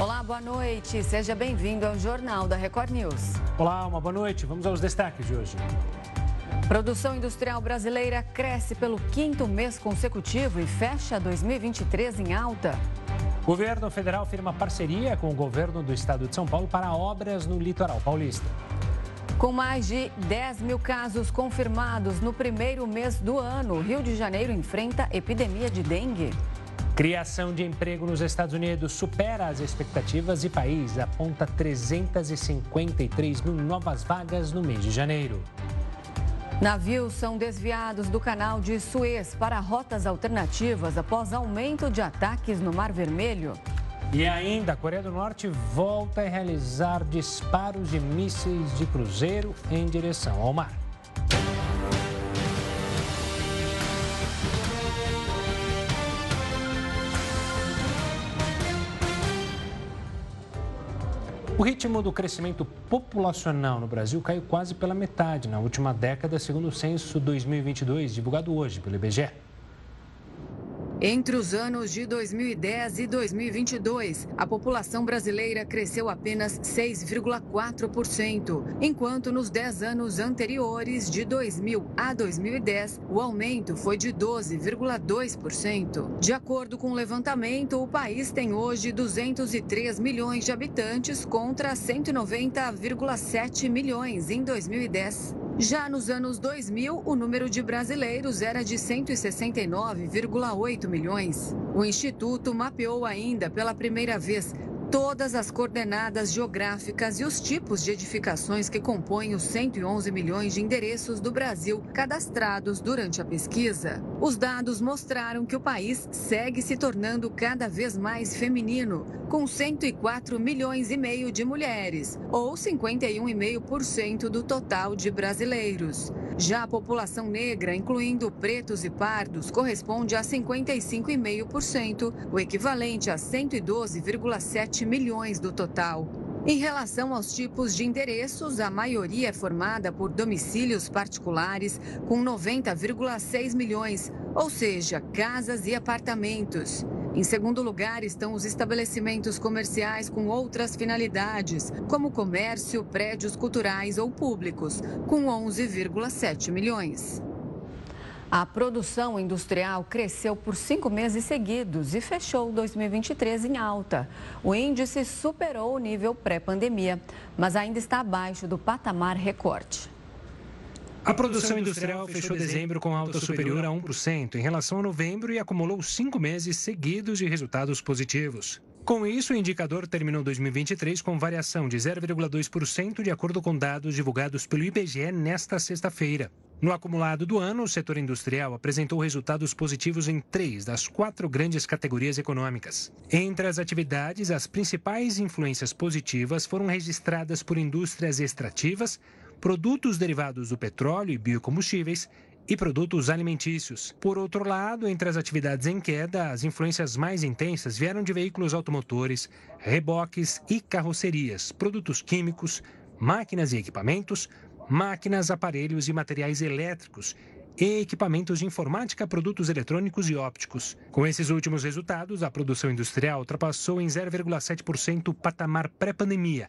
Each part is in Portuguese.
Olá, boa noite. Seja bem-vindo ao Jornal da Record News. Olá, uma boa noite. Vamos aos destaques de hoje. Produção industrial brasileira cresce pelo quinto mês consecutivo e fecha 2023 em alta. O governo federal firma parceria com o governo do estado de São Paulo para obras no litoral paulista. Com mais de 10 mil casos confirmados no primeiro mês do ano, o Rio de Janeiro enfrenta epidemia de dengue. Criação de emprego nos Estados Unidos supera as expectativas e país aponta 353 mil novas vagas no mês de janeiro. Navios são desviados do canal de Suez para rotas alternativas após aumento de ataques no Mar Vermelho. E ainda, a Coreia do Norte volta a realizar disparos de mísseis de cruzeiro em direção ao mar. O ritmo do crescimento populacional no Brasil caiu quase pela metade na última década, segundo o censo 2022, divulgado hoje pelo IBGE. Entre os anos de 2010 e 2022, a população brasileira cresceu apenas 6,4%, enquanto nos 10 anos anteriores, de 2000 a 2010, o aumento foi de 12,2%. De acordo com o levantamento, o país tem hoje 203 milhões de habitantes contra 190,7 milhões em 2010. Já nos anos 2000, o número de brasileiros era de 169,8 milhões. O Instituto mapeou ainda pela primeira vez todas as coordenadas geográficas e os tipos de edificações que compõem os 111 milhões de endereços do Brasil cadastrados durante a pesquisa. Os dados mostraram que o país segue se tornando cada vez mais feminino, com 104 milhões e meio de mulheres, ou 51,5% do total de brasileiros. Já a população negra, incluindo pretos e pardos, corresponde a 55,5%, o equivalente a 112,7 milhões do total. Em relação aos tipos de endereços, a maioria é formada por domicílios particulares, com 90,6 milhões, ou seja, casas e apartamentos. Em segundo lugar estão os estabelecimentos comerciais com outras finalidades, como comércio, prédios culturais ou públicos, com 11,7 milhões. A produção industrial cresceu por cinco meses seguidos e fechou 2023 em alta. O índice superou o nível pré-pandemia, mas ainda está abaixo do patamar recorde. A produção industrial fechou dezembro com alta superior a 1% em relação a novembro e acumulou cinco meses seguidos de resultados positivos. Com isso, o indicador terminou 2023 com variação de 0,2% de acordo com dados divulgados pelo IBGE nesta sexta-feira. No acumulado do ano, o setor industrial apresentou resultados positivos em três das quatro grandes categorias econômicas. Entre as atividades, as principais influências positivas foram registradas por indústrias extrativas, produtos derivados do petróleo e biocombustíveis e produtos alimentícios. Por outro lado, entre as atividades em queda, as influências mais intensas vieram de veículos automotores, reboques e carrocerias, produtos químicos, máquinas e equipamentos, máquinas, aparelhos e materiais elétricos e equipamentos de informática, produtos eletrônicos e ópticos. Com esses últimos resultados, a produção industrial ultrapassou em 0,7% o patamar pré-pandemia,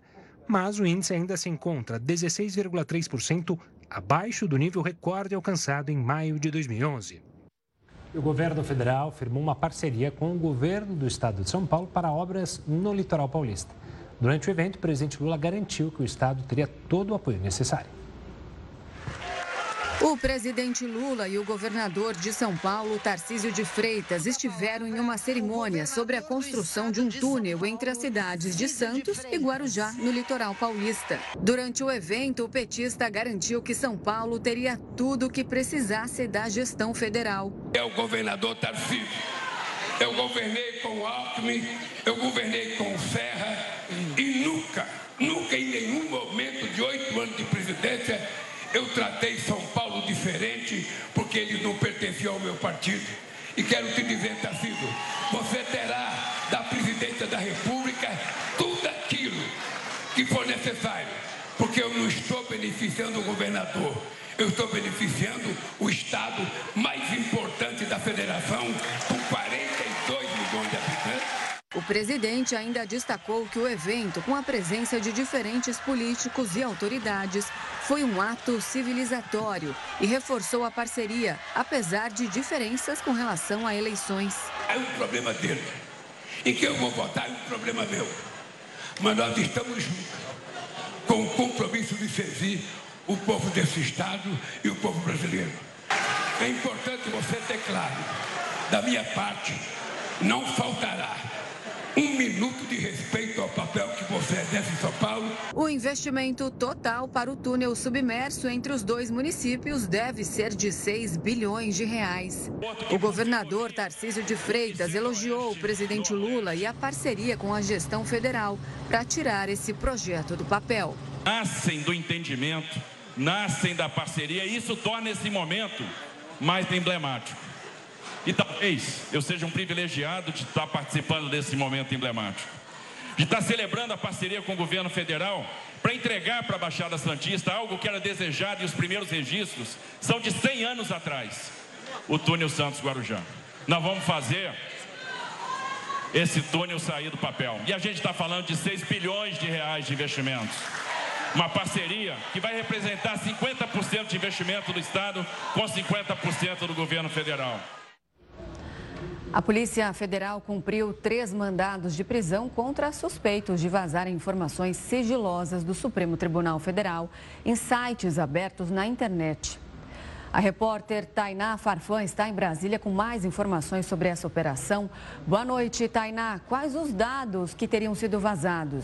mas o índice ainda se encontra 16,3% abaixo do nível recorde alcançado em maio de 2011. O governo federal firmou uma parceria com o governo do estado de São Paulo para obras no litoral paulista. Durante o evento, o presidente Lula garantiu que o estado teria todo o apoio necessário. O presidente Lula e o governador de São Paulo, Tarcísio de Freitas, estiveram em uma cerimônia sobre a construção de um túnel entre as cidades de Santos e Guarujá, no litoral paulista. Durante o evento, o petista garantiu que São Paulo teria tudo o que precisasse da gestão federal. É o governador Tarcísio. Eu governei com o Alckmin, eu governei com o Serra e nunca, nunca em nenhum momento de oito anos de presidência eu tratei São Paulo diferente porque eles não pertenciam ao meu partido. E quero te dizer, Tarcísio, você terá da presidência da República tudo aquilo que for necessário, porque eu não estou beneficiando o governador, eu estou beneficiando o estado mais importante da federação, com 42 milhões de habitantes. O presidente ainda destacou que o evento, com a presença de diferentes políticos e autoridades, foi um ato civilizatório e reforçou a parceria, apesar de diferenças com relação a eleições. É um problema dele. Em que eu vou votar é um problema meu. Mas nós estamos juntos, com o compromisso de servir o povo desse Estado e o povo brasileiro. É importante você ter claro, da minha parte, não faltará um minuto de respeito ao papel que você exerce em São Paulo. O investimento total para o túnel submerso entre os dois municípios deve ser de 6 bilhões de reais. O governador Tarcísio de Freitas elogiou o presidente Lula e a parceria com a gestão federal para tirar esse projeto do papel. Nascem do entendimento, nascem da parceria e isso torna esse momento mais emblemático. E talvez eu seja um privilegiado de estar participando desse momento emblemático. De estar celebrando a parceria com o governo federal para entregar para a Baixada Santista algo que era desejado e os primeiros registros são de 100 anos atrás o túnel Santos Guarujá. Nós vamos fazer esse túnel sair do papel. E a gente está falando de 6 bilhões de reais de investimentos. Uma parceria que vai representar 50% de investimento do Estado com 50% do governo federal. A Polícia Federal cumpriu três mandados de prisão contra suspeitos de vazar informações sigilosas do Supremo Tribunal Federal em sites abertos na internet. A repórter Tainá Farfã está em Brasília com mais informações sobre essa operação. Boa noite, Tainá. Quais os dados que teriam sido vazados?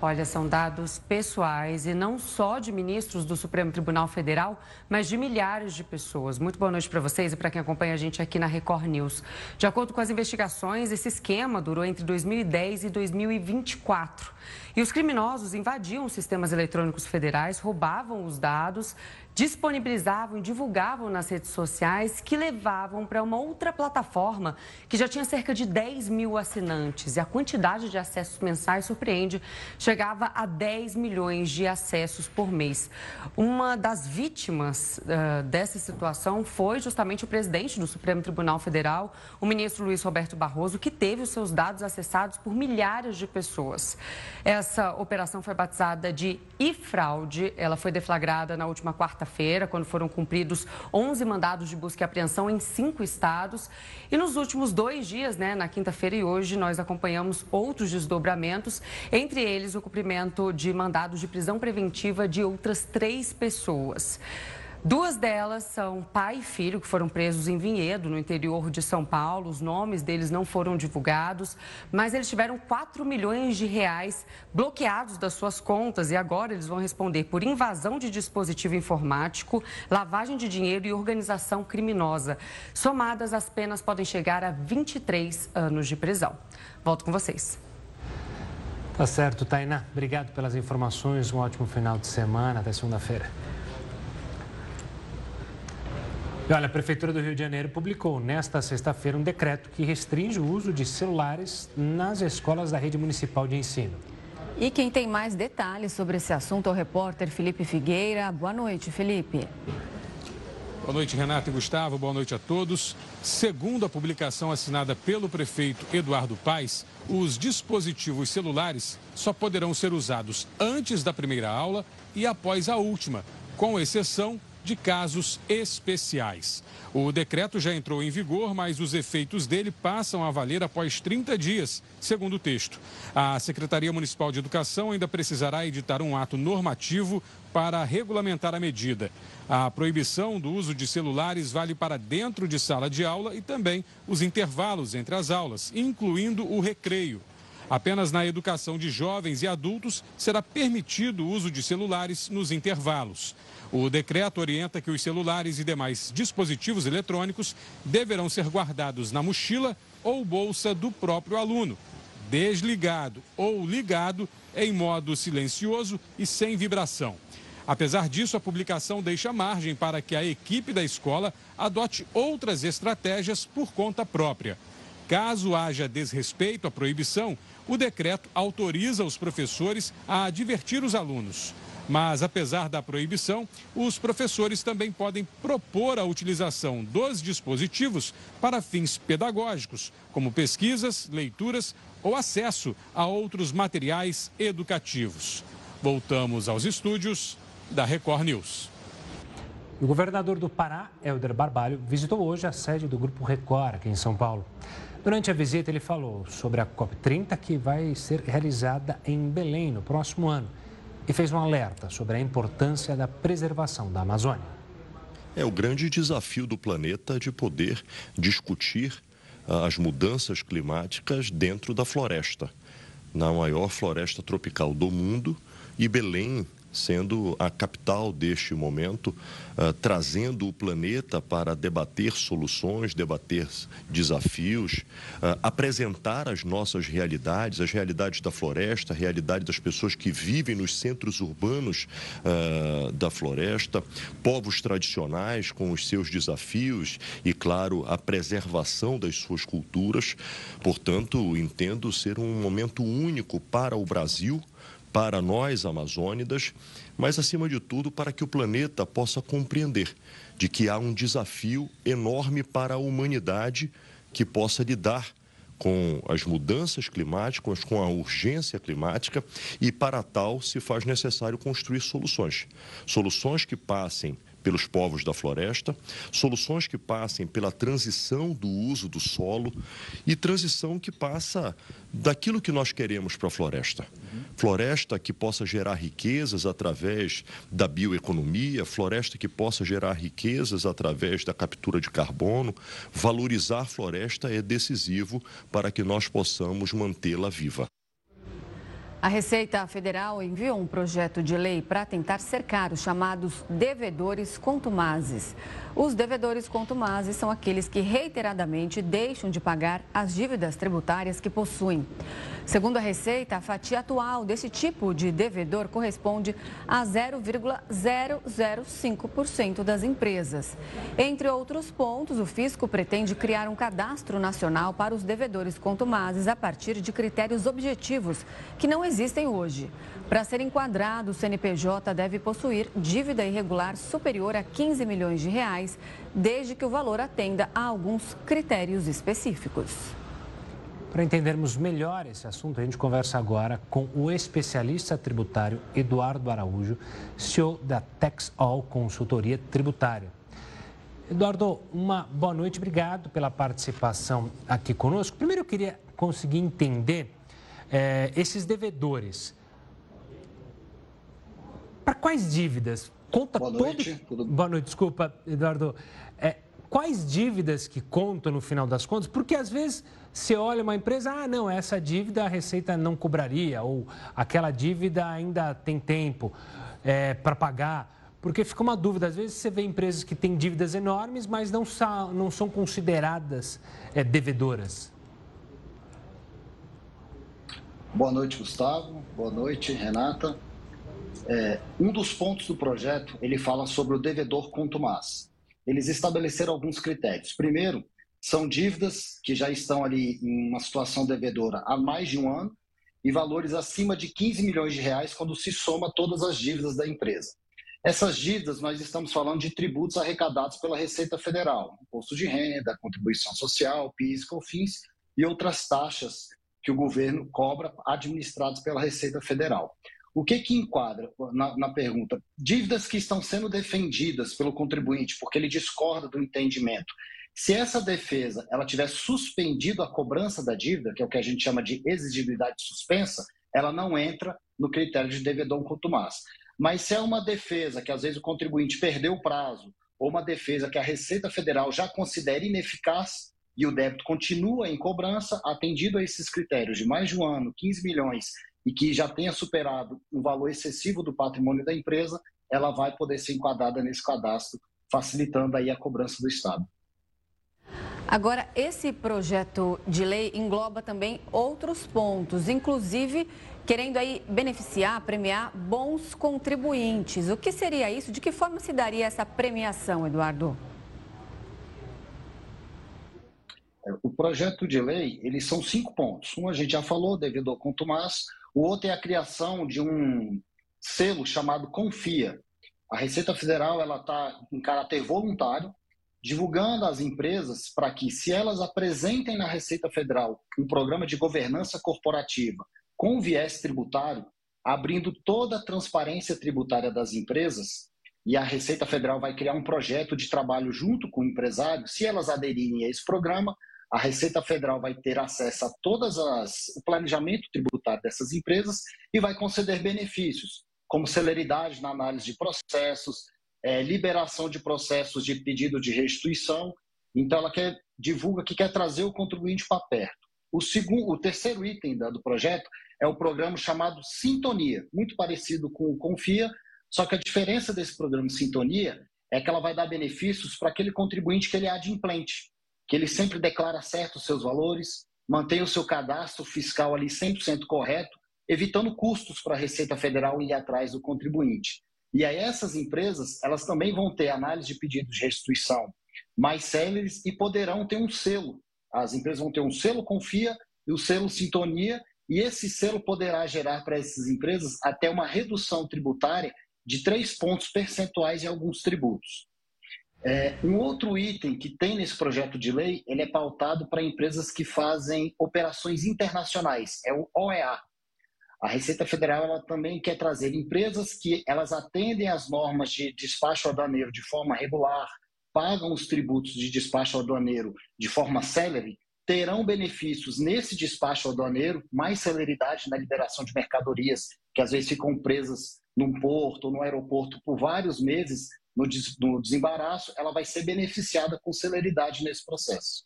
Olha, são dados pessoais e não só de ministros do Supremo Tribunal Federal, mas de milhares de pessoas. Muito boa noite para vocês e para quem acompanha a gente aqui na Record News. De acordo com as investigações, esse esquema durou entre 2010 e 2024. E os criminosos invadiam os sistemas eletrônicos federais, roubavam os dados disponibilizavam e divulgavam nas redes sociais que levavam para uma outra plataforma que já tinha cerca de 10 mil assinantes. E a quantidade de acessos mensais surpreende, chegava a 10 milhões de acessos por mês. Uma das vítimas uh, dessa situação foi justamente o presidente do Supremo Tribunal Federal, o ministro Luiz Roberto Barroso, que teve os seus dados acessados por milhares de pessoas. Essa operação foi batizada de e-fraude. Ela foi deflagrada na última quarta quarta-feira, quando foram cumpridos 11 mandados de busca e apreensão em cinco estados. E nos últimos dois dias, né, na quinta-feira e hoje, nós acompanhamos outros desdobramentos, entre eles o cumprimento de mandados de prisão preventiva de outras três pessoas. Duas delas são pai e filho que foram presos em Vinhedo, no interior de São Paulo. Os nomes deles não foram divulgados, mas eles tiveram 4 milhões de reais bloqueados das suas contas e agora eles vão responder por invasão de dispositivo informático, lavagem de dinheiro e organização criminosa. Somadas, as penas podem chegar a 23 anos de prisão. Volto com vocês. Tá certo, Tainá. Obrigado pelas informações. Um ótimo final de semana. Até segunda-feira. E olha, a Prefeitura do Rio de Janeiro publicou nesta sexta-feira um decreto que restringe o uso de celulares nas escolas da rede municipal de ensino. E quem tem mais detalhes sobre esse assunto é o repórter Felipe Figueira. Boa noite, Felipe. Boa noite, Renata e Gustavo. Boa noite a todos. Segundo a publicação assinada pelo prefeito Eduardo Paes, os dispositivos celulares só poderão ser usados antes da primeira aula e após a última, com exceção de casos especiais. O decreto já entrou em vigor, mas os efeitos dele passam a valer após 30 dias, segundo o texto. A Secretaria Municipal de Educação ainda precisará editar um ato normativo para regulamentar a medida. A proibição do uso de celulares vale para dentro de sala de aula e também os intervalos entre as aulas, incluindo o recreio. Apenas na educação de jovens e adultos será permitido o uso de celulares nos intervalos. O decreto orienta que os celulares e demais dispositivos eletrônicos deverão ser guardados na mochila ou bolsa do próprio aluno, desligado ou ligado em modo silencioso e sem vibração. Apesar disso, a publicação deixa margem para que a equipe da escola adote outras estratégias por conta própria. Caso haja desrespeito à proibição, o decreto autoriza os professores a advertir os alunos. Mas, apesar da proibição, os professores também podem propor a utilização dos dispositivos para fins pedagógicos, como pesquisas, leituras ou acesso a outros materiais educativos. Voltamos aos estúdios da Record News. O governador do Pará, Helder Barbalho, visitou hoje a sede do Grupo Record aqui em São Paulo. Durante a visita, ele falou sobre a COP30 que vai ser realizada em Belém no próximo ano e fez um alerta sobre a importância da preservação da Amazônia. É o grande desafio do planeta de poder discutir ah, as mudanças climáticas dentro da floresta, na maior floresta tropical do mundo. E Belém sendo a capital deste momento, uh, trazendo o planeta para debater soluções, debater desafios, uh, apresentar as nossas realidades, as realidades da floresta, a realidade das pessoas que vivem nos centros urbanos uh, da floresta, povos tradicionais com os seus desafios e, claro, a preservação das suas culturas. Portanto, entendo ser um momento único para o Brasil para nós amazônidas, mas acima de tudo para que o planeta possa compreender de que há um desafio enorme para a humanidade que possa lidar com as mudanças climáticas, com a urgência climática, e para tal se faz necessário construir soluções. Soluções que passem pelos povos da floresta, soluções que passem pela transição do uso do solo e transição que passa daquilo que nós queremos para a floresta. Floresta que possa gerar riquezas através da bioeconomia, floresta que possa gerar riquezas através da captura de carbono. Valorizar floresta é decisivo para que nós possamos mantê-la viva. A Receita Federal enviou um projeto de lei para tentar cercar os chamados devedores contumazes. Os devedores contumazes são aqueles que reiteradamente deixam de pagar as dívidas tributárias que possuem. Segundo a Receita, a fatia atual desse tipo de devedor corresponde a 0,005% das empresas. Entre outros pontos, o fisco pretende criar um cadastro nacional para os devedores contumazes a partir de critérios objetivos que não existem hoje. Para ser enquadrado, o CNPJ deve possuir dívida irregular superior a 15 milhões de reais, desde que o valor atenda a alguns critérios específicos. Para entendermos melhor esse assunto, a gente conversa agora com o especialista tributário Eduardo Araújo, CEO da TexAll Consultoria Tributária. Eduardo, uma boa noite, obrigado pela participação aqui conosco. Primeiro, eu queria conseguir entender é, esses devedores. Para quais dívidas? Conta Boa noite. Todo... Tudo... Boa noite, desculpa, Eduardo. É, quais dívidas que contam no final das contas? Porque às vezes você olha uma empresa, ah, não, essa dívida a Receita não cobraria, ou aquela dívida ainda tem tempo é, para pagar. Porque fica uma dúvida, às vezes você vê empresas que têm dívidas enormes, mas não, são, não são consideradas é, devedoras. Boa noite, Gustavo. Boa noite, Renata. É, um dos pontos do projeto, ele fala sobre o devedor contumaz. Eles estabeleceram alguns critérios. Primeiro, são dívidas que já estão ali em uma situação devedora há mais de um ano e valores acima de 15 milhões de reais quando se soma todas as dívidas da empresa. Essas dívidas, nós estamos falando de tributos arrecadados pela Receita Federal, imposto de renda, contribuição social, PIS, COFINS e outras taxas que o governo cobra administrados pela Receita Federal. O que que enquadra na, na, pergunta? Dívidas que estão sendo defendidas pelo contribuinte porque ele discorda do entendimento. Se essa defesa ela tiver suspendido a cobrança da dívida, que é o que a gente chama de exigibilidade suspensa, ela não entra no critério de devedor contumaz. Mas se é uma defesa que às vezes o contribuinte perdeu o prazo, ou uma defesa que a Receita Federal já considera ineficaz e o débito continua em cobrança, atendido a esses critérios de mais de um ano, 15 milhões e que já tenha superado um valor excessivo do patrimônio da empresa, ela vai poder ser enquadrada nesse cadastro, facilitando aí a cobrança do Estado. Agora, esse projeto de lei engloba também outros pontos, inclusive querendo aí beneficiar, premiar bons contribuintes. O que seria isso? De que forma se daria essa premiação, Eduardo? É, o projeto de lei, eles são cinco pontos. Um a gente já falou, devedor contumaz. O outro é a criação de um, selo chamado Confia. A Receita Federal ela está em caráter voluntário, divulgando às empresas para que, se elas apresentem na Receita Federal um programa de governança corporativa com viés tributário, abrindo toda a transparência tributária das empresas, e a Receita Federal vai criar um projeto de trabalho junto com o empresário, se elas aderirem a esse programa, a Receita Federal vai ter acesso a todas as o planejamento tributário dessas empresas e vai conceder benefícios, como celeridade na análise de processos, é, liberação de processos de pedido de restituição. Então, ela quer, divulga que quer trazer o contribuinte para perto. O, segundo, o terceiro item do projeto é o programa chamado Sintonia, muito parecido com o Confia, só que a diferença desse programa Sintonia é que ela vai dar benefícios para aquele contribuinte que ele é adimplente, que ele sempre declara certo os seus valores, mantém o seu cadastro fiscal ali 100% correto, evitando custos para a Receita Federal ir atrás do contribuinte. E aí essas empresas, elas também vão ter análise de pedidos de restituição mais céleres e poderão ter um selo. As empresas vão ter um selo Confia e o selo Sintonia, e esse selo poderá gerar para essas empresas até uma redução tributária de três pontos percentuais em alguns tributos. É, um outro item que tem nesse projeto de lei, ele é pautado para empresas que fazem operações internacionais, é o OEA, a. Receita Federal ela também quer trazer empresas que elas atendem às normas de despacho aduaneiro de forma regular, pagam os tributos de despacho aduaneiro de forma célere, terão benefícios nesse despacho aduaneiro, mais celeridade na liberação de mercadorias, que às vezes ficam presas num porto ou no aeroporto por vários meses no, desembaraço, ela vai ser beneficiada com celeridade nesse processo.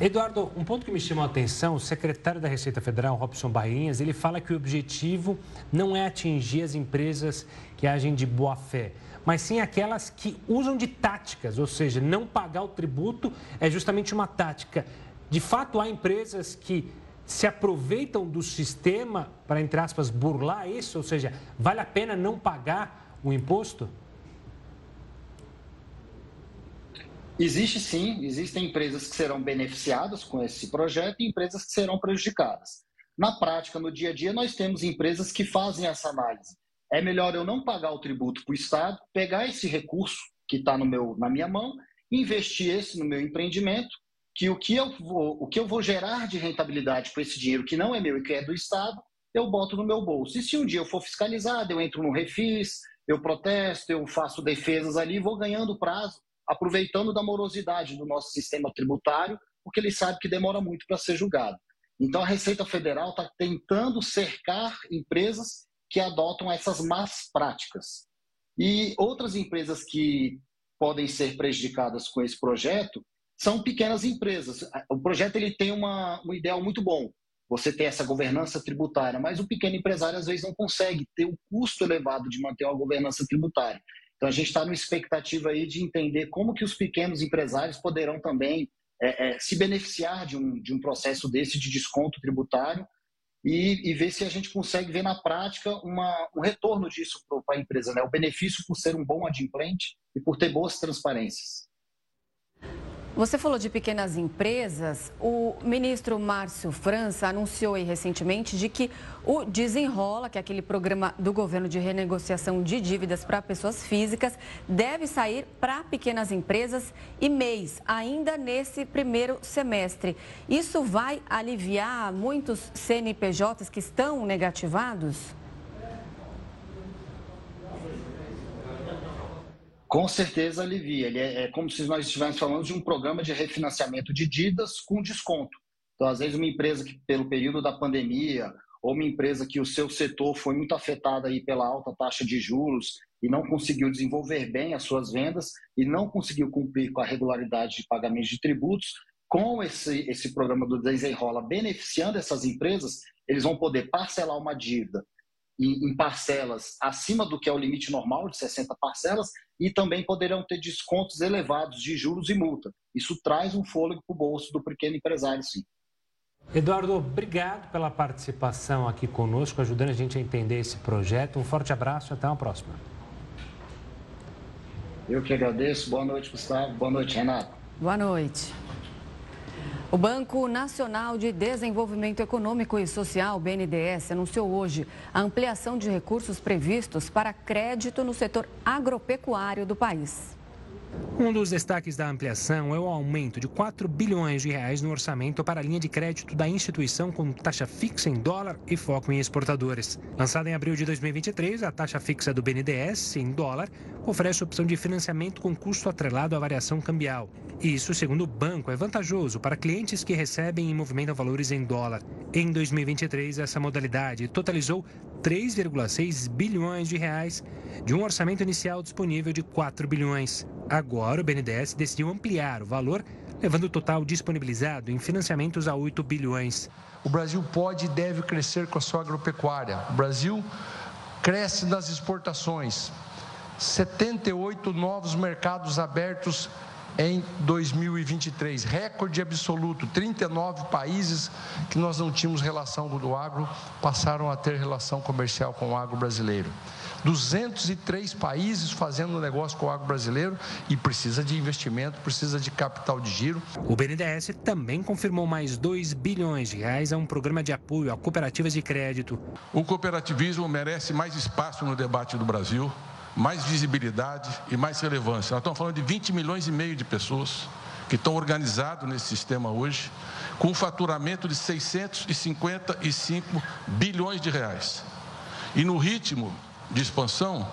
Eduardo, um ponto que me chamou a atenção, o secretário da Receita Federal, Robson Bainhas, ele fala que o objetivo não é atingir as empresas que agem de boa fé, mas sim aquelas que usam de táticas, ou seja, não pagar o tributo é justamente uma tática. De fato, há empresas que se aproveitam do sistema para, entre aspas, burlar isso, ou seja, vale a pena não pagar o imposto? Existe sim, existem empresas que serão beneficiadas com esse projeto e empresas que serão prejudicadas. Na prática, no dia a dia, nós temos empresas que fazem essa análise. É melhor eu não pagar o tributo para o Estado, pegar esse recurso que está na minha mão, investir esse no meu empreendimento, que o que, eu vou, o que eu vou gerar de rentabilidade com esse dinheiro que não é meu e que é do Estado, eu boto no meu bolso. E se um dia eu for fiscalizado, eu entro no refis, eu protesto, eu faço defesas ali, vou ganhando prazo aproveitando da morosidade do nosso sistema tributário, porque ele sabe que demora muito para ser julgado. Então, a Receita Federal está tentando cercar empresas que adotam essas más práticas. E outras empresas que podem ser prejudicadas com esse projeto são pequenas empresas. O projeto ele tem uma, um ideal muito bom. Você tem essa governança tributária, mas o pequeno empresário às vezes não consegue ter o custo elevado de manter uma governança tributária. Então a gente está numa expectativa aí de entender como que os pequenos empresários poderão também é, é, se beneficiar de um, de um processo desse de desconto tributário e, e ver se a gente consegue ver na prática uma, um retorno disso para a empresa, né? o benefício por ser um bom adimplente e por ter boas transparências. Você falou de pequenas empresas. O ministro Márcio França anunciou recentemente de que o Desenrola, que é aquele programa do governo de renegociação de dívidas para pessoas físicas, deve sair para pequenas empresas e mês, ainda nesse primeiro semestre. Isso vai aliviar muitos CNPJs que estão negativados? Com certeza alivia. Ele é, é, como se nós estivéssemos falando de um programa de refinanciamento de dívidas com desconto. Então, às vezes, uma empresa que, pelo período da pandemia, ou uma empresa que o seu setor foi muito afetado aí pela alta taxa de juros e não conseguiu desenvolver bem as suas vendas e não conseguiu cumprir com a regularidade de pagamento de tributos, com esse, esse programa do Desenrola beneficiando essas empresas, eles vão poder parcelar uma dívida em, parcelas acima do que é o limite normal de 60 parcelas e também poderão ter descontos elevados de juros e multa. Isso traz um fôlego para o bolso do pequeno empresário, sim. Eduardo, obrigado pela participação aqui conosco, ajudando a gente a entender esse projeto. Um forte abraço e até uma próxima. Eu que agradeço. Boa noite, Gustavo. Boa noite, Renato. Boa noite. O Banco Nacional de Desenvolvimento Econômico e Social, BNDES, anunciou hoje a ampliação de recursos previstos para crédito no setor agropecuário do país. Um dos destaques da ampliação é o aumento de 4 bilhões de reais no orçamento para a linha de crédito da instituição com taxa fixa em dólar e foco em exportadores. Lançada em abril de 2023, a taxa fixa do BNDES em dólar oferece opção de financiamento com custo atrelado à variação cambial. Isso, segundo o banco, é vantajoso para clientes que recebem e movimentam valores em dólar. Em 2023, essa modalidade totalizou 3,6 bilhões de reais de um orçamento inicial disponível de 4 bilhões. O BNDES decidiu ampliar o valor, levando o total disponibilizado em financiamentos a 8 bilhões. O Brasil pode e deve crescer com a sua agropecuária. O Brasil cresce nas exportações. 78 novos mercados abertos em 2023, recorde absoluto. 39 países que nós não tínhamos relação com o agro passaram a ter relação comercial com o agro brasileiro. 203 países fazendo negócio com o agro brasileiro e precisa de investimento, precisa de capital de giro. O BNDES também confirmou mais 2 bilhões de reais a um programa de apoio a cooperativas de crédito. O cooperativismo merece mais espaço no debate do Brasil, mais visibilidade e mais relevância. Nós estamos falando de 20 milhões e meio de pessoas que estão organizados nesse sistema hoje, com um faturamento de 655 bilhões de reais. E no ritmo de expansão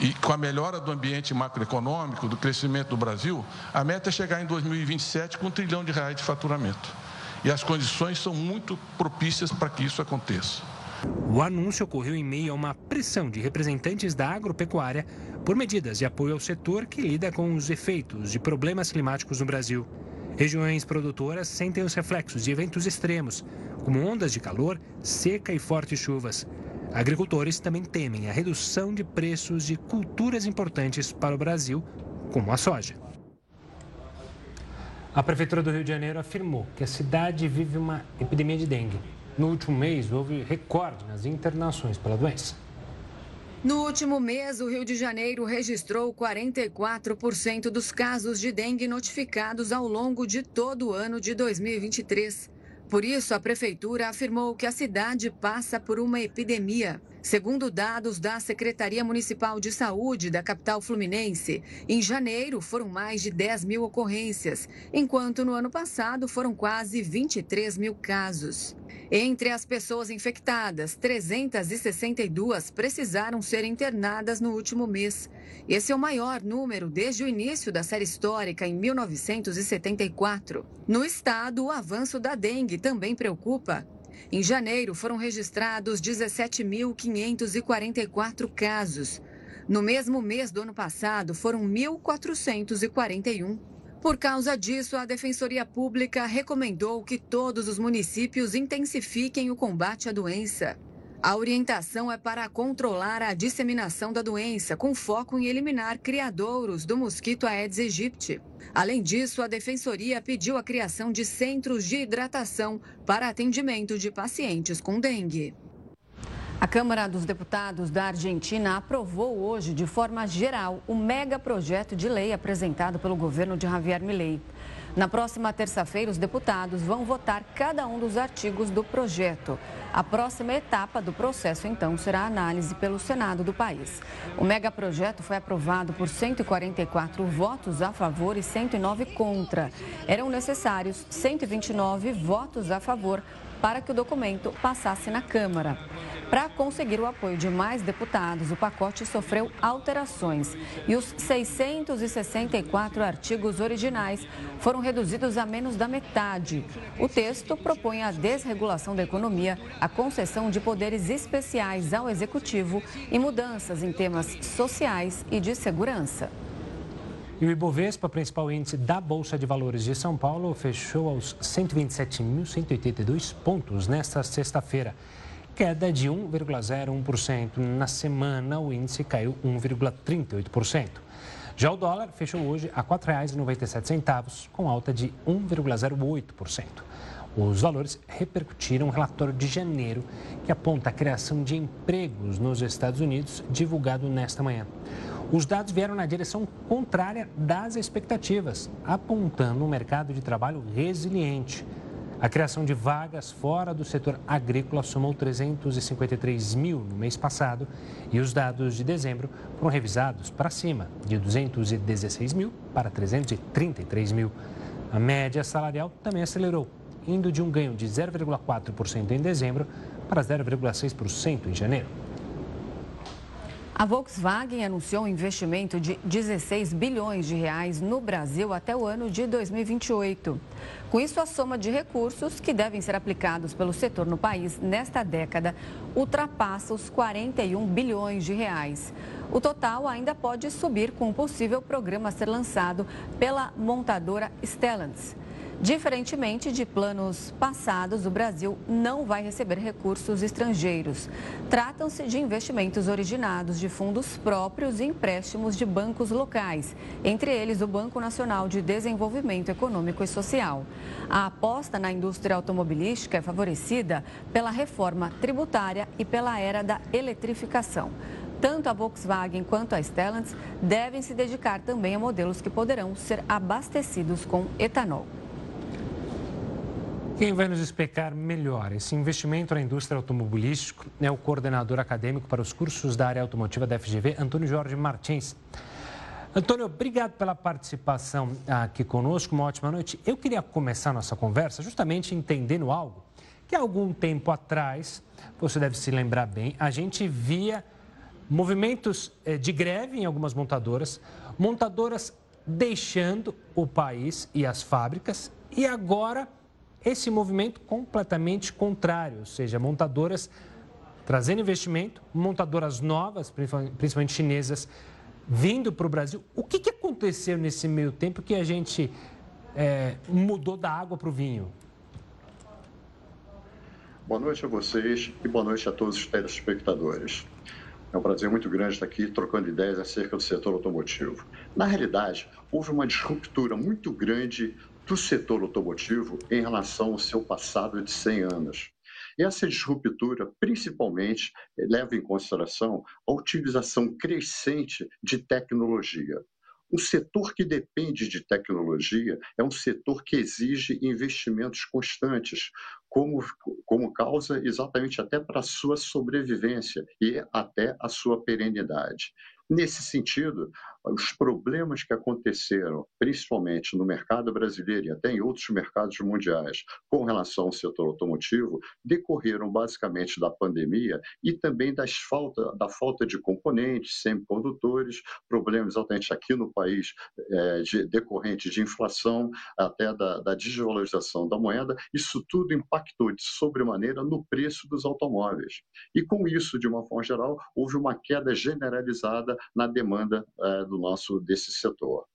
e com a melhora do ambiente macroeconômico, do crescimento do Brasil, a meta é chegar em 2027 com um trilhão de reais de faturamento. E as condições são muito propícias para que isso aconteça. O anúncio ocorreu em meio a uma pressão de representantes da agropecuária por medidas de apoio ao setor que lida com os efeitos de problemas climáticos no Brasil. Regiões produtoras sentem os reflexos de eventos extremos, como ondas de calor, seca e fortes chuvas. Agricultores também temem a redução de preços de culturas importantes para o Brasil, como a soja. A Prefeitura do Rio de Janeiro afirmou que a cidade vive uma epidemia de dengue. No último mês, houve recorde nas internações pela doença. No último mês, o Rio de Janeiro registrou 44% dos casos de dengue notificados ao longo de todo o ano de 2023. Por isso, a prefeitura afirmou que a cidade passa por uma epidemia. Segundo dados da Secretaria Municipal de Saúde da capital fluminense, em janeiro foram mais de 10 mil ocorrências, enquanto no ano passado foram quase 23 mil casos. Entre as pessoas infectadas, 362 precisaram ser internadas no último mês. Esse é o maior número desde o início da série histórica, em 1974. No estado, o avanço da dengue também preocupa. Em janeiro, foram registrados 17.544 casos. No mesmo mês do ano passado, foram 1.441. Por causa disso, a Defensoria Pública recomendou que todos os municípios intensifiquem o combate à doença. A orientação é para controlar a disseminação da doença, com foco em eliminar criadouros do mosquito Aedes aegypti. Além disso, a Defensoria pediu a criação de centros de hidratação para atendimento de pacientes com dengue. A Câmara dos Deputados da Argentina aprovou hoje, de forma geral, o mega projeto de lei apresentado pelo governo de Javier Milei. Na próxima terça-feira, os deputados vão votar cada um dos artigos do projeto. A próxima etapa do processo, então, será a análise pelo Senado do país. O megaprojeto foi aprovado por 144 votos a favor e 109 contra. Eram necessários 129 votos a favor para que o documento passasse na Câmara. Para conseguir o apoio de mais deputados, o pacote sofreu alterações e os 664 artigos originais foram reduzidos a menos da metade. O texto propõe a desregulação da economia, a concessão de poderes especiais ao executivo e mudanças em temas sociais e de segurança. E o Ibovespa, principal índice da Bolsa de Valores de São Paulo, fechou aos 127.182 pontos nesta sexta-feira queda de 1,01%. Na semana, o índice caiu 1,38%. Já o dólar fechou hoje a R$ 4,97, com alta de 1,08%. Os valores repercutiram o relatório de janeiro, que aponta a criação de empregos nos Estados Unidos, divulgado nesta manhã. Os dados vieram na direção contrária das expectativas, apontando um mercado de trabalho resiliente. A criação de vagas fora do setor agrícola somou 353 mil no mês passado e os dados de dezembro foram revisados para cima, de 216 mil para 333 mil. A média salarial também acelerou, indo de um ganho de 0,4% em dezembro para 0,6% em janeiro. A Volkswagen anunciou um investimento de 16 bilhões de reais no Brasil até o ano de 2028. Com isso, a soma de recursos que devem ser aplicados pelo setor no país nesta década ultrapassa os 41 bilhões de reais. O total ainda pode subir com o possível programa a ser lançado pela montadora Stellantis. Diferentemente de planos passados, o Brasil não vai receber recursos estrangeiros. Tratam-se de investimentos originados de fundos próprios e empréstimos de bancos locais, entre eles o Banco Nacional de Desenvolvimento Econômico e Social. A aposta na indústria automobilística é favorecida pela reforma tributária e pela era da eletrificação. Tanto a Volkswagen quanto a Stellantis devem se dedicar também a modelos que poderão ser abastecidos com etanol. Quem vai nos explicar melhor esse investimento na indústria automobilística é o coordenador acadêmico para os cursos da área automotiva da FGV, Antônio Jorge Martins. Antônio, obrigado pela participação aqui conosco, uma ótima noite. Eu queria começar nossa conversa justamente entendendo algo que há algum tempo atrás, você deve se lembrar bem, a gente via movimentos eh, de greve em algumas montadoras, montadoras deixando o país e as fábricas, e agora esse movimento completamente contrário, ou seja, montadoras trazendo investimento, montadoras novas, principalmente chinesas, vindo para o Brasil. O que, que aconteceu nesse meio tempo que a gente é, mudou da água para o vinho? Boa noite a vocês e boa noite a todos os telespectadores. É um prazer muito grande estar aqui trocando ideias acerca do setor automotivo. Na realidade, houve uma disruptura muito grande do setor automotivo em relação ao seu passado de 100 anos. E essa disruptura, principalmente, leva em consideração a utilização crescente de tecnologia. Um setor que depende de tecnologia é um setor que exige investimentos constantes, como, como causa exatamente até para a sua sobrevivência e até a sua perenidade. Nesse sentido, os problemas que aconteceram, principalmente no mercado brasileiro e até em outros mercados mundiais, com relação ao setor automotivo, decorreram basicamente da pandemia e também das falta, da falta de componentes, semicondutores, problemas exatamente aqui no país é, de, decorrentes de inflação, até da, da desvalorização da moeda. Isso tudo impactou de sobremaneira no preço dos automóveis. E com isso, de uma forma geral, houve uma queda generalizada na demanda é, do nosso desse setor.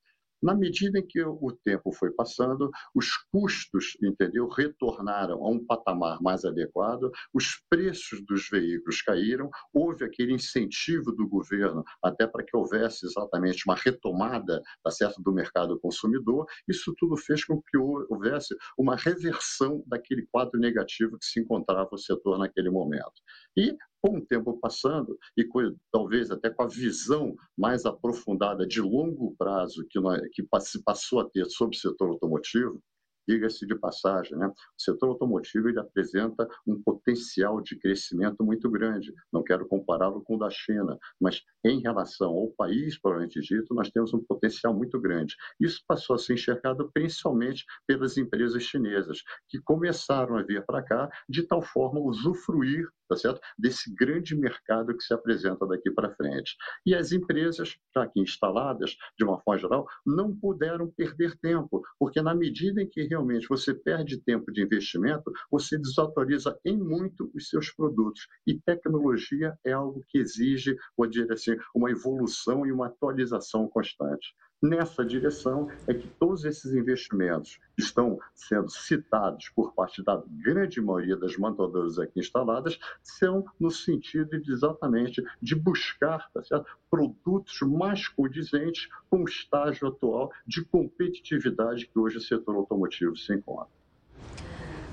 Na medida em que o tempo foi passando, os custos, entendeu, retornaram a um patamar mais adequado, os preços dos veículos caíram, houve aquele incentivo do governo até para que houvesse exatamente uma retomada tá certo, do mercado consumidor. Isso tudo fez com que houvesse uma reversão daquele quadro negativo que se encontrava o setor naquele momento. E com o tempo passando e com, talvez até com a visão mais aprofundada de longo prazo que, nós, que se passou a ter sobre o setor automotivo, diga-se de passagem, né? o setor automotivo ele apresenta um potencial de crescimento muito grande. Não quero compará-lo com o da China, mas em relação ao país, provavelmente dito, nós temos um potencial muito grande. Isso passou a ser enxergado principalmente pelas empresas chinesas, que começaram a vir para cá de tal forma usufruir tá certo? desse grande mercado que se apresenta daqui para frente. E as empresas, já aqui instaladas, de uma forma geral, não puderam perder tempo, porque na medida em que realmente você perde tempo de investimento, você desautoriza em muito os seus produtos. E tecnologia é algo que exige, vou dizer assim, uma evolução e uma atualização constante. Nessa direção é que todos esses investimentos estão sendo citados por parte da grande maioria das montadoras aqui instaladas são no sentido de, exatamente de buscar tá certo? produtos mais condizentes com o estágio atual de competitividade que hoje o setor automotivo se encontra.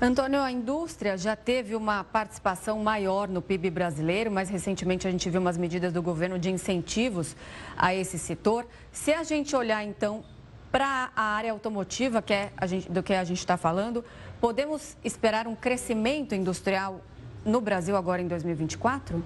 Antônio, a indústria já teve uma participação maior no PIB brasileiro, mas recentemente a gente viu umas medidas do governo de incentivos a esse setor. Se a gente olhar então para a área automotiva, que é gente, do que a gente está falando, podemos esperar um crescimento industrial no Brasil agora em 2024?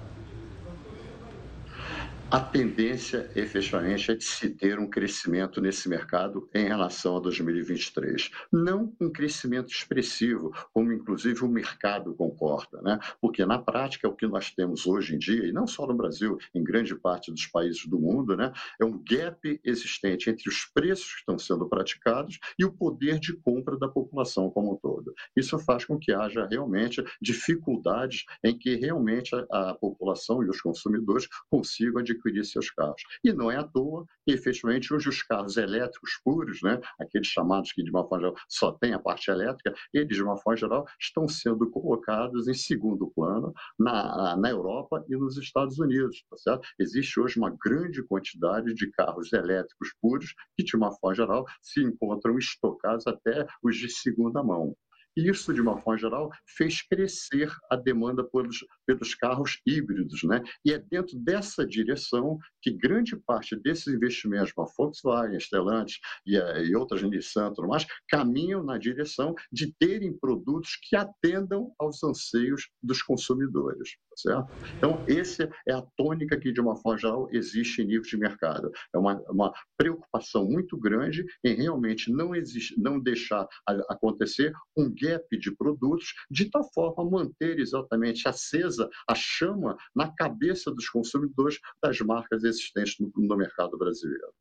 A tendência, efetivamente, é de se ter um crescimento nesse mercado em relação a 2023. Não um crescimento expressivo, como inclusive o mercado concorda, né? porque na prática é o que nós temos hoje em dia, e não só no Brasil, em grande parte dos países do mundo, né? é um gap existente entre os preços que estão sendo praticados e o poder de compra da população como um todo. Isso faz com que haja realmente dificuldades em que realmente a, a população e os consumidores consigam adquirir adquirir seus carros. E não é à toa que, efetivamente, hoje os carros elétricos puros, né, aqueles chamados que, de uma forma geral, só tem a parte elétrica, eles, de uma forma geral, estão sendo colocados em segundo plano na, na Europa e nos Estados Unidos. Tá certo? Existe hoje uma grande quantidade de carros elétricos puros que, de uma forma geral, se encontram estocados até os de segunda mão. Isso, de uma forma geral, fez crescer a demanda pelos, pelos carros híbridos. Né? E é dentro dessa direção que grande parte desses investimentos, como a Volkswagen, Stellantis e, e outras Nissan, tudo mais, caminham na direção de terem produtos que atendam aos anseios dos consumidores. Tá certo? Então, essa é a tônica que, de uma forma geral, existe em nível de mercado. É uma, uma preocupação muito grande em realmente não, existe, não deixar acontecer um gap de produtos, de tal forma manter exatamente acesa a chama na cabeça dos consumidores das marcas existentes no, no mercado brasileiro.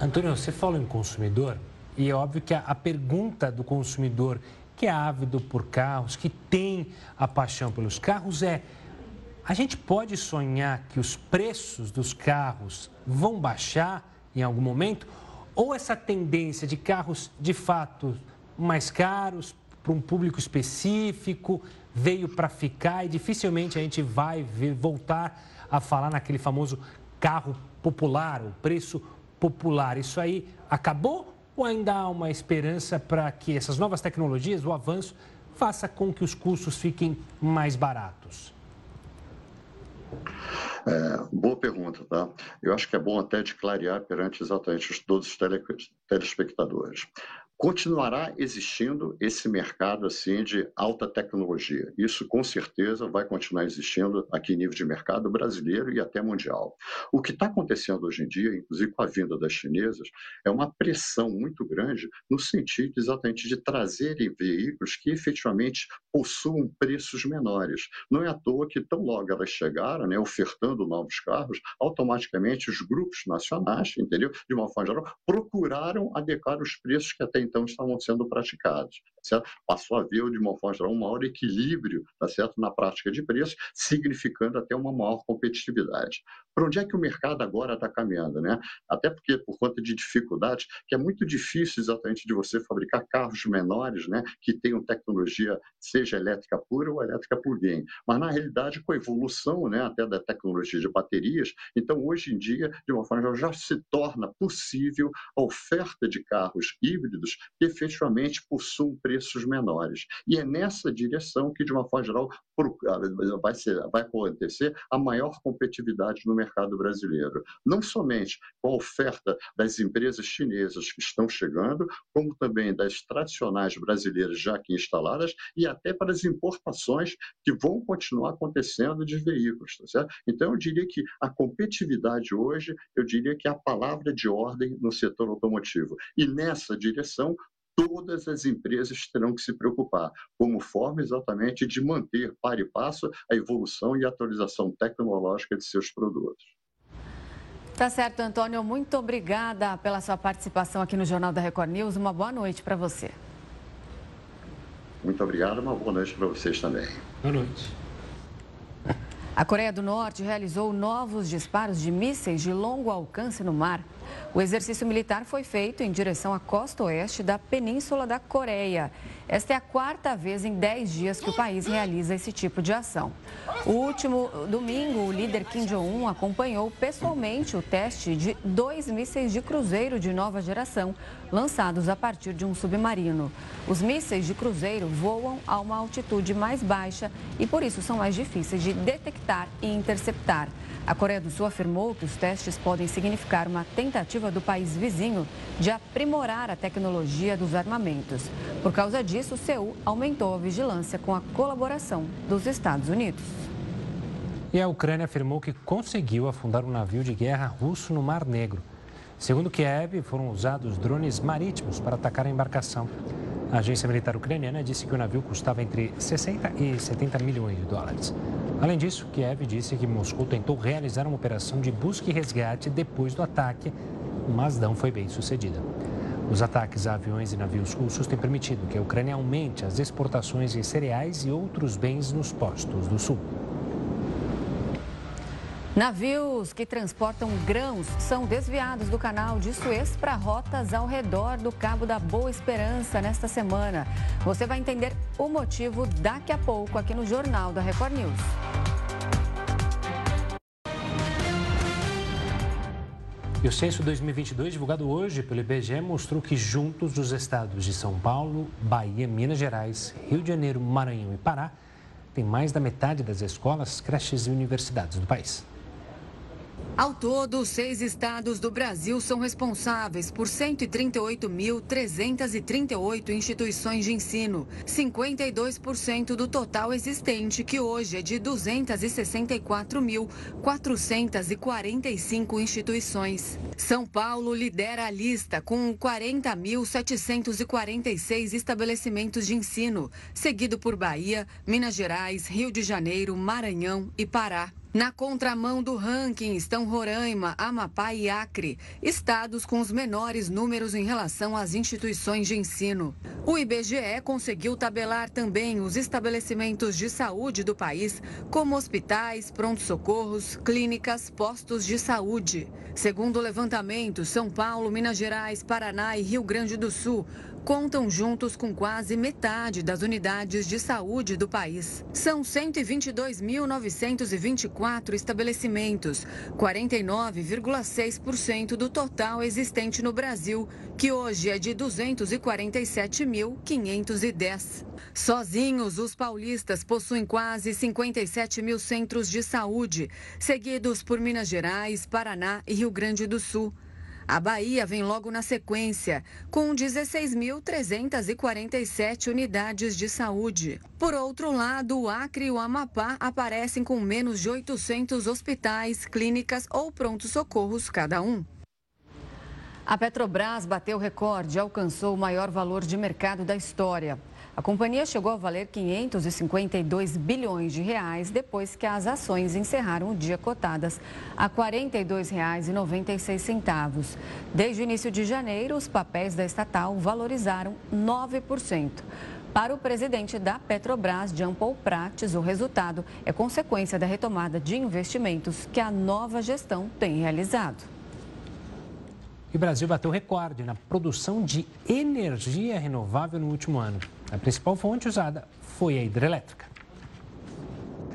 Antônio, você falou em consumidor e é óbvio que a, a pergunta do consumidor que é ávido por carros, que tem a paixão pelos carros é a gente pode sonhar que os preços dos carros vão baixar em algum momento? Ou essa tendência de carros de fato mais caros, para um público específico, veio para ficar e dificilmente a gente vai ver, voltar a falar naquele famoso carro popular, o preço popular. Isso aí acabou ou ainda há uma esperança para que essas novas tecnologias, o avanço, faça com que os custos fiquem mais baratos? É, boa pergunta, tá? Eu acho que é bom até de clarear perante exatamente todos os telespectadores continuará existindo esse mercado assim de alta tecnologia. Isso com certeza vai continuar existindo aqui em nível de mercado brasileiro e até mundial. O que está acontecendo hoje em dia, inclusive com a vinda das chinesas, é uma pressão muito grande no sentido exatamente de trazerem veículos que efetivamente possuam preços menores. Não é à toa que tão logo elas chegaram, né, ofertando novos carros, automaticamente os grupos nacionais, entendeu? De uma forma geral, procuraram adequar os preços que até então estavam sendo praticados. Certo? Passou a haver, de uma forma geral, um maior equilíbrio tá certo? na prática de preços, significando até uma maior competitividade. Para onde é que o mercado agora está caminhando? Né? Até porque, por conta de dificuldades, que é muito difícil exatamente de você fabricar carros menores né, que tenham tecnologia, seja elétrica pura ou elétrica plug-in. Mas, na realidade, com a evolução né, até da tecnologia de baterias, então, hoje em dia, de uma forma geral, já se torna possível a oferta de carros híbridos que efetivamente possuem preços menores. E é nessa direção que, de uma forma geral, vai, ser, vai acontecer a maior competitividade no mercado brasileiro. Não somente com a oferta das empresas chinesas que estão chegando, como também das tradicionais brasileiras já aqui instaladas e até para as importações que vão continuar acontecendo de veículos. Tá certo? Então, eu diria que a competitividade hoje, eu diria que é a palavra de ordem no setor automotivo. E nessa direção, todas as empresas terão que se preocupar, como forma exatamente de manter para e passo a evolução e atualização tecnológica de seus produtos. Tá certo, Antônio. Muito obrigada pela sua participação aqui no Jornal da Record News. Uma boa noite para você. Muito obrigado. Uma boa noite para vocês também. Boa noite. A Coreia do Norte realizou novos disparos de mísseis de longo alcance no mar. O exercício militar foi feito em direção à costa oeste da Península da Coreia. Esta é a quarta vez em 10 dias que o país realiza esse tipo de ação. O último domingo, o líder Kim Jong-un acompanhou pessoalmente o teste de dois mísseis de cruzeiro de nova geração, lançados a partir de um submarino. Os mísseis de cruzeiro voam a uma altitude mais baixa e, por isso, são mais difíceis de detectar e interceptar. A Coreia do Sul afirmou que os testes podem significar uma tentativa do país vizinho de aprimorar a tecnologia dos armamentos. Por causa disso, Seul aumentou a vigilância com a colaboração dos Estados Unidos. E a Ucrânia afirmou que conseguiu afundar um navio de guerra russo no Mar Negro. Segundo Kiev, foram usados drones marítimos para atacar a embarcação. A agência militar ucraniana disse que o navio custava entre 60 e 70 milhões de dólares. Além disso, Kiev disse que Moscou tentou realizar uma operação de busca e resgate depois do ataque, mas não foi bem sucedida. Os ataques a aviões e navios russos têm permitido que a Ucrânia aumente as exportações de cereais e outros bens nos postos do sul. Navios que transportam grãos são desviados do canal de Suez para rotas ao redor do Cabo da Boa Esperança nesta semana. Você vai entender o motivo daqui a pouco aqui no Jornal da Record News. E o censo 2022, divulgado hoje pelo IBGE, mostrou que juntos os estados de São Paulo, Bahia, Minas Gerais, Rio de Janeiro, Maranhão e Pará têm mais da metade das escolas, creches e universidades do país. Ao todo, seis estados do Brasil são responsáveis por 138.338 instituições de ensino, 52% do total existente, que hoje é de 264.445 instituições. São Paulo lidera a lista com 40.746 estabelecimentos de ensino, seguido por Bahia, Minas Gerais, Rio de Janeiro, Maranhão e Pará. Na contramão do ranking estão Roraima, Amapá e Acre, estados com os menores números em relação às instituições de ensino. O IBGE conseguiu tabelar também os estabelecimentos de saúde do país, como hospitais, pronto-socorros, clínicas, postos de saúde. Segundo o levantamento, São Paulo, Minas Gerais, Paraná e Rio Grande do Sul contam juntos com quase metade das unidades de saúde do país. São 122.924 estabelecimentos, 49,6% do total existente no Brasil, que hoje é de 247.510. Sozinhos, os paulistas possuem quase 57 mil centros de saúde, seguidos por Minas Gerais, Paraná e Rio Grande do Sul. A Bahia vem logo na sequência, com 16.347 unidades de saúde. Por outro lado, o Acre e o Amapá aparecem com menos de 800 hospitais, clínicas ou pronto-socorros cada um. A Petrobras bateu recorde e alcançou o maior valor de mercado da história. A companhia chegou a valer 552 bilhões de reais depois que as ações encerraram o dia cotadas a R$ 42,96. Desde o início de janeiro, os papéis da estatal valorizaram 9%. Para o presidente da Petrobras, Jean Paul Prates, o resultado é consequência da retomada de investimentos que a nova gestão tem realizado. E o Brasil bateu recorde na produção de energia renovável no último ano. A principal fonte usada foi a hidrelétrica.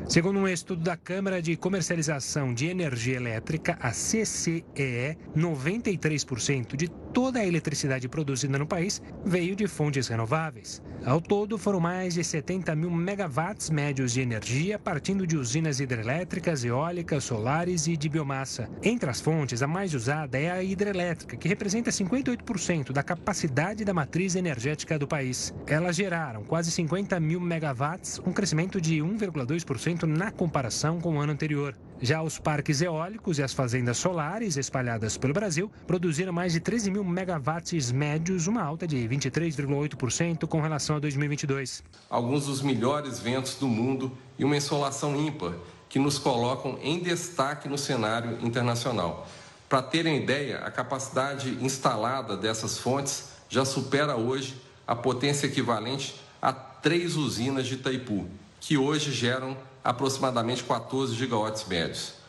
Segundo um estudo da Câmara de Comercialização de Energia Elétrica, a CCEE, 93% de toda a eletricidade produzida no país veio de fontes renováveis. Ao todo, foram mais de 70 mil megawatts médios de energia partindo de usinas hidrelétricas, eólicas, solares e de biomassa. Entre as fontes, a mais usada é a hidrelétrica, que representa 58% da capacidade da matriz energética do país. Elas geraram quase 50 mil megawatts, um crescimento de 1,2% na comparação com o ano anterior. Já os parques eólicos e as fazendas solares espalhadas pelo Brasil produziram mais de 13 mil megawatts médios, uma alta de 23,8% com relação a 2022. Alguns dos melhores ventos do mundo e uma insolação ímpar que nos colocam em destaque no cenário internacional. Para terem ideia, a capacidade instalada dessas fontes já supera hoje a potência equivalente a três usinas de Itaipu, que hoje geram aproximadamente 14 gigawatts médios.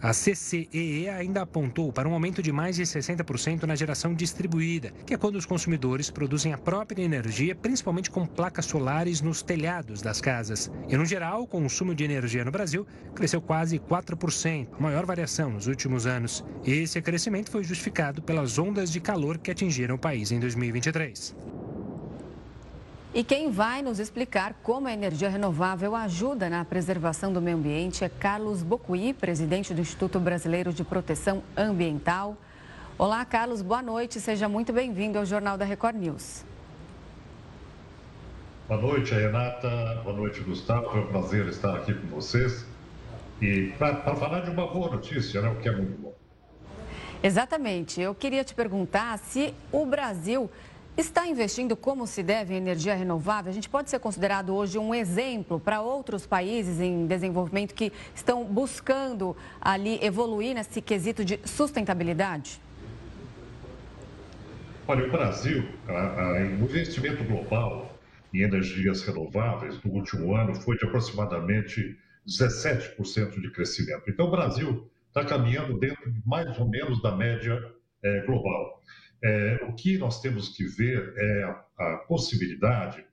A CCEE ainda apontou para um aumento de mais de 60% na geração distribuída, que é quando os consumidores produzem a própria energia, principalmente com placas solares nos telhados das casas. E, no geral, o consumo de energia no Brasil cresceu quase 4%, a maior variação nos últimos anos. Esse crescimento foi justificado pelas ondas de calor que atingiram o país em 2023. E quem vai nos explicar como a energia renovável ajuda na preservação do meio ambiente é Carlos Bocuí, presidente do Instituto Brasileiro de Proteção Ambiental. Olá, Carlos, boa noite. Seja muito bem-vindo ao Jornal da Record News. Boa noite, Renata. Boa noite, Gustavo. É um prazer estar aqui com vocês. E para falar de uma boa notícia, né, o que é muito bom. Exatamente. Eu queria te perguntar se o Brasil Está investindo como se deve em energia renovável? A gente pode ser considerado hoje um exemplo para outros países em desenvolvimento que estão buscando ali evoluir nesse quesito de sustentabilidade? Olha, o Brasil, o investimento global em energias renováveis no último ano foi de aproximadamente 17% de crescimento. Então, o Brasil está caminhando dentro de mais ou menos da média é, global. É, o que nós temos que ver é a, a, possibilidade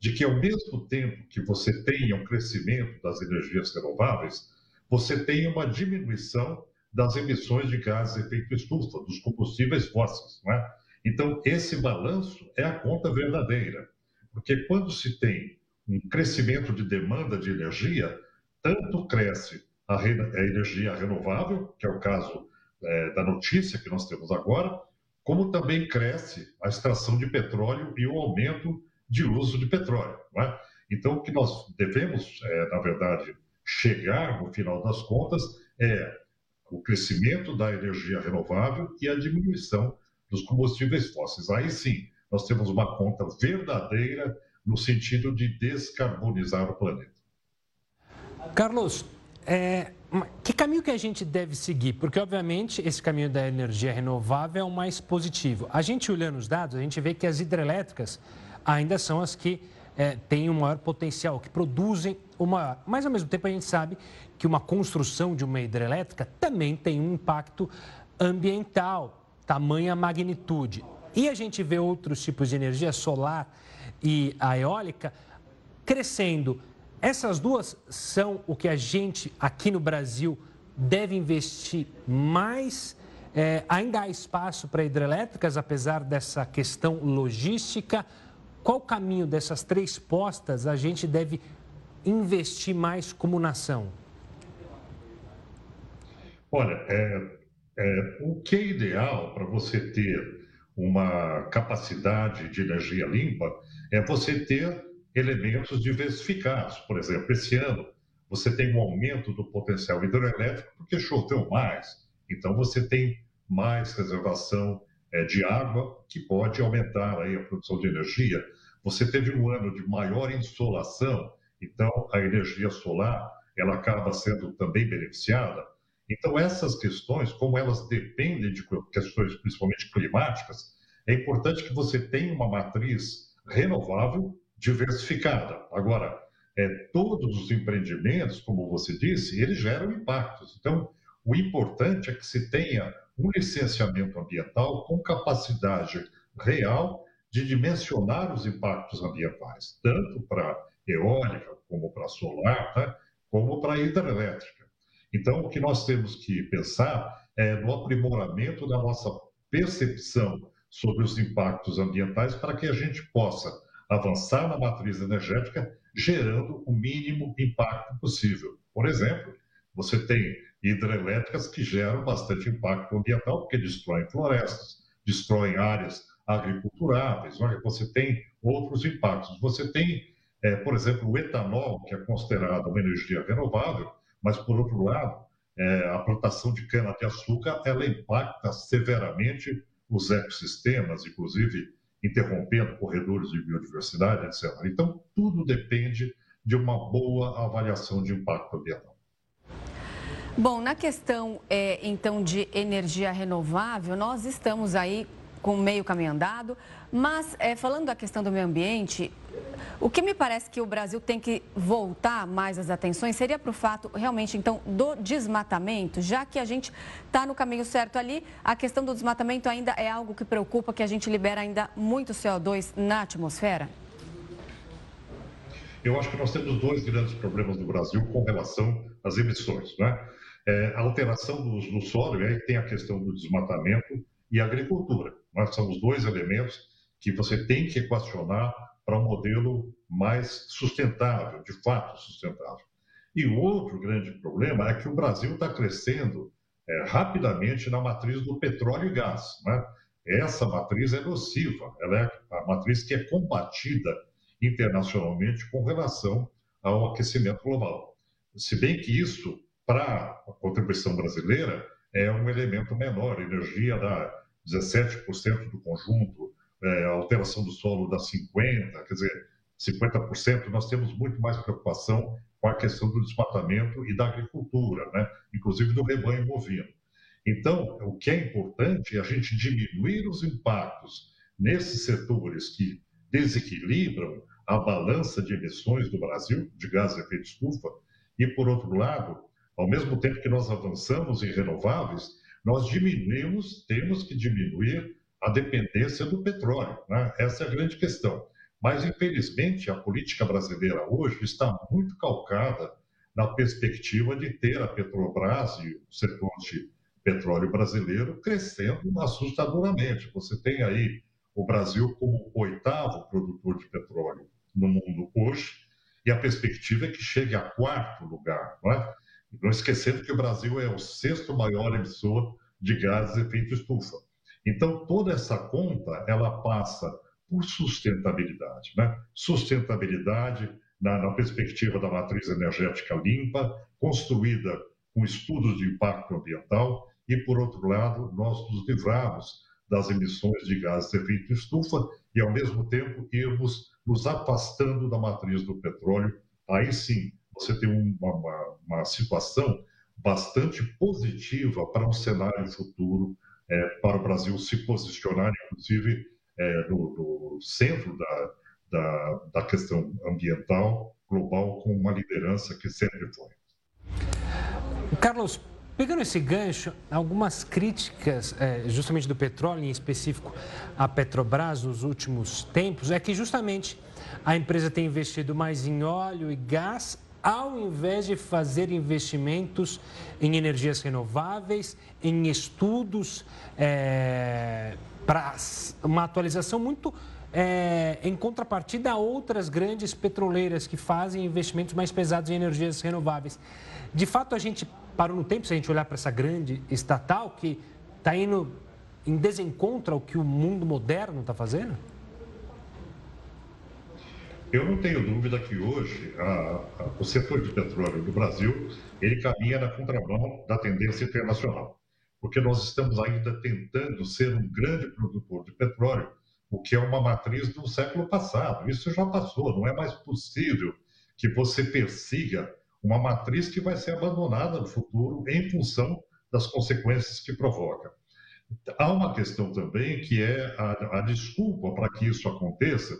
de que, ao mesmo tempo que você tenha um crescimento das energias renováveis, você tenha uma diminuição das emissões de gases de efeito estufa, dos combustíveis fósseis. Não é? Então, esse balanço é a conta verdadeira, porque quando se tem um crescimento de demanda de energia, tanto cresce a, a energia renovável, que é o caso é, da notícia que nós temos agora, como também cresce a extração de petróleo e o aumento de uso de petróleo. É? Então, o que nós devemos, é, na verdade, chegar no final das contas é o crescimento da energia renovável e a diminuição dos combustíveis fósseis. Aí sim, nós temos uma conta verdadeira no sentido de descarbonizar o planeta. Carlos, é, que caminho que a gente deve seguir? Porque, obviamente, esse caminho da energia renovável é o mais positivo. A gente olhando os dados, a gente vê que as hidrelétricas ainda são as que é, têm o maior potencial, que produzem o maior. Mas, ao mesmo tempo, a gente sabe que uma construção de uma hidrelétrica também tem um impacto ambiental, tamanha magnitude. E a gente vê outros tipos de energia, solar e a eólica, crescendo essas duas são o que a gente aqui no Brasil deve investir mais. É, ainda há espaço para hidrelétricas, apesar dessa questão logística. Qual o caminho dessas três postas a gente deve investir mais como nação? Olha, é, é, o que é ideal para você ter uma capacidade de energia limpa é você ter elementos diversificados. Por exemplo, esse ano você tem um aumento do potencial hidroelétrico porque choveu mais. Então você tem mais reservação é, de água que pode aumentar aí a produção de energia. Você teve um ano de maior insolação, então a energia solar ela acaba sendo também beneficiada. Então essas questões, como elas dependem de questões principalmente climáticas, é importante que você tenha uma matriz renovável diversificada. Agora, é, todos os empreendimentos, como você disse, eles geram impactos. Então, o importante é que se tenha um licenciamento ambiental com capacidade real de dimensionar os impactos ambientais, tanto para eólica, como para solar, né, como para hidrelétrica. Então, o que nós temos que pensar é no aprimoramento da nossa percepção sobre os impactos ambientais para que a gente possa avançar na matriz energética, gerando o mínimo impacto possível. Por exemplo, você tem hidrelétricas que geram bastante impacto ambiental, porque destroem florestas, destroem áreas agriculturáveis, olha, você tem outros impactos. Você tem, é, por exemplo, o etanol, que é considerado uma energia renovável, mas, por outro lado, é, a plantação de cana-de-açúcar, ela impacta severamente os ecossistemas, inclusive interrompendo corredores de biodiversidade, etc. Então, tudo depende de uma boa avaliação de impacto ambiental. Bom, na questão é, então de energia renovável, nós estamos aí com meio caminho andado. Mas, é, falando da questão do meio ambiente, o que me parece que o Brasil tem que voltar mais as atenções seria para o fato, realmente, então, do desmatamento, já que a gente está no caminho certo ali, a questão do desmatamento ainda é algo que preocupa, que a gente libera ainda muito CO2 na atmosfera? Eu acho que nós temos dois grandes problemas no Brasil com relação às emissões. Né? É, a alteração do, do solo, aí tem a questão do desmatamento e a agricultura. São os dois elementos que você tem que equacionar para um modelo mais sustentável, de fato sustentável. E o outro grande problema é que o Brasil está crescendo é, rapidamente na matriz do petróleo e gás. Né? Essa matriz é nociva, ela é a matriz que é combatida internacionalmente com relação ao aquecimento global. Se bem que isso, para a contribuição brasileira, é um elemento menor, energia dá 17% do conjunto, é, alteração do solo dá 50%, quer dizer, 50%, nós temos muito mais preocupação com a questão do desmatamento e da agricultura, né? inclusive do rebanho bovino. Então, o que é importante é a gente diminuir os impactos nesses setores que desequilibram a balança de emissões do Brasil de gases de efeito estufa e, por outro lado, ao mesmo tempo que nós avançamos em renováveis, nós diminuímos, temos que diminuir a dependência do petróleo. Né? Essa é a grande questão. Mas, infelizmente, a política brasileira hoje está muito calcada na perspectiva de ter a Petrobras e o setor de petróleo brasileiro crescendo assustadoramente. Você tem aí o Brasil como o oitavo produtor de petróleo no mundo hoje, e a perspectiva é que chegue a quarto lugar. Não, é? Não esquecendo que o Brasil é o sexto maior emissor de gases de efeito estufa. Então, toda essa conta, ela passa por sustentabilidade. Né? Sustentabilidade na, na perspectiva da matriz energética limpa, construída com estudos de impacto ambiental, e, por outro lado, nós nos livrarmos das emissões de gases de efeito estufa e, ao mesmo tempo, irmos nos afastando da matriz do petróleo. Aí sim, você tem uma, uma, uma situação bastante positiva para um cenário futuro, é, para o Brasil se posicionar, inclusive, é, no, no, centro da, da, da questão ambiental global, com uma liderança que sempre foi. Carlos, Pegando esse gancho, algumas críticas, é, justamente do petróleo, em específico a Petrobras, nos últimos tempos, é que justamente a empresa tem investido mais em óleo e gás, ao invés de fazer investimentos em energias renováveis, em estudos, é, para uma atualização muito é, em contrapartida a outras grandes petroleiras que fazem investimentos mais pesados em energias renováveis. De fato, a gente parou no tempo, se a gente olhar para essa grande estatal que está indo em desencontro ao que o mundo moderno está fazendo? Eu não tenho dúvida que hoje a, a, o setor de petróleo do Brasil ele caminha na contramão da tendência internacional, porque nós estamos ainda tentando ser um grande produtor de petróleo, o que é uma matriz do século passado. Isso já passou, não é mais possível que você persiga uma matriz que vai ser abandonada no futuro em função das consequências que provoca. Há uma questão também que é a, a desculpa para que isso aconteça,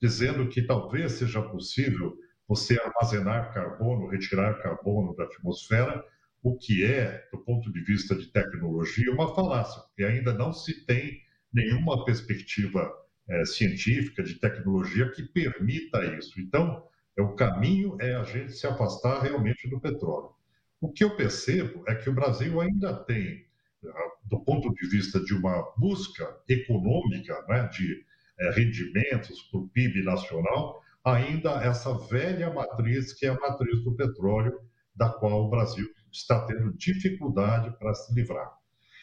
dizendo que talvez seja possível você armazenar carbono, retirar carbono da atmosfera, o que é, do ponto de vista de tecnologia, uma falácia, porque ainda não se tem nenhuma perspectiva é, científica de tecnologia que permita isso. Então, é o caminho é a gente se afastar realmente do petróleo. O que eu percebo é que o Brasil ainda tem, ah, do ponto de vista de uma busca econômica, né, de rendimentos para o PIB nacional, ainda essa velha matriz que é a matriz do petróleo, da qual o Brasil está tendo dificuldade para se livrar.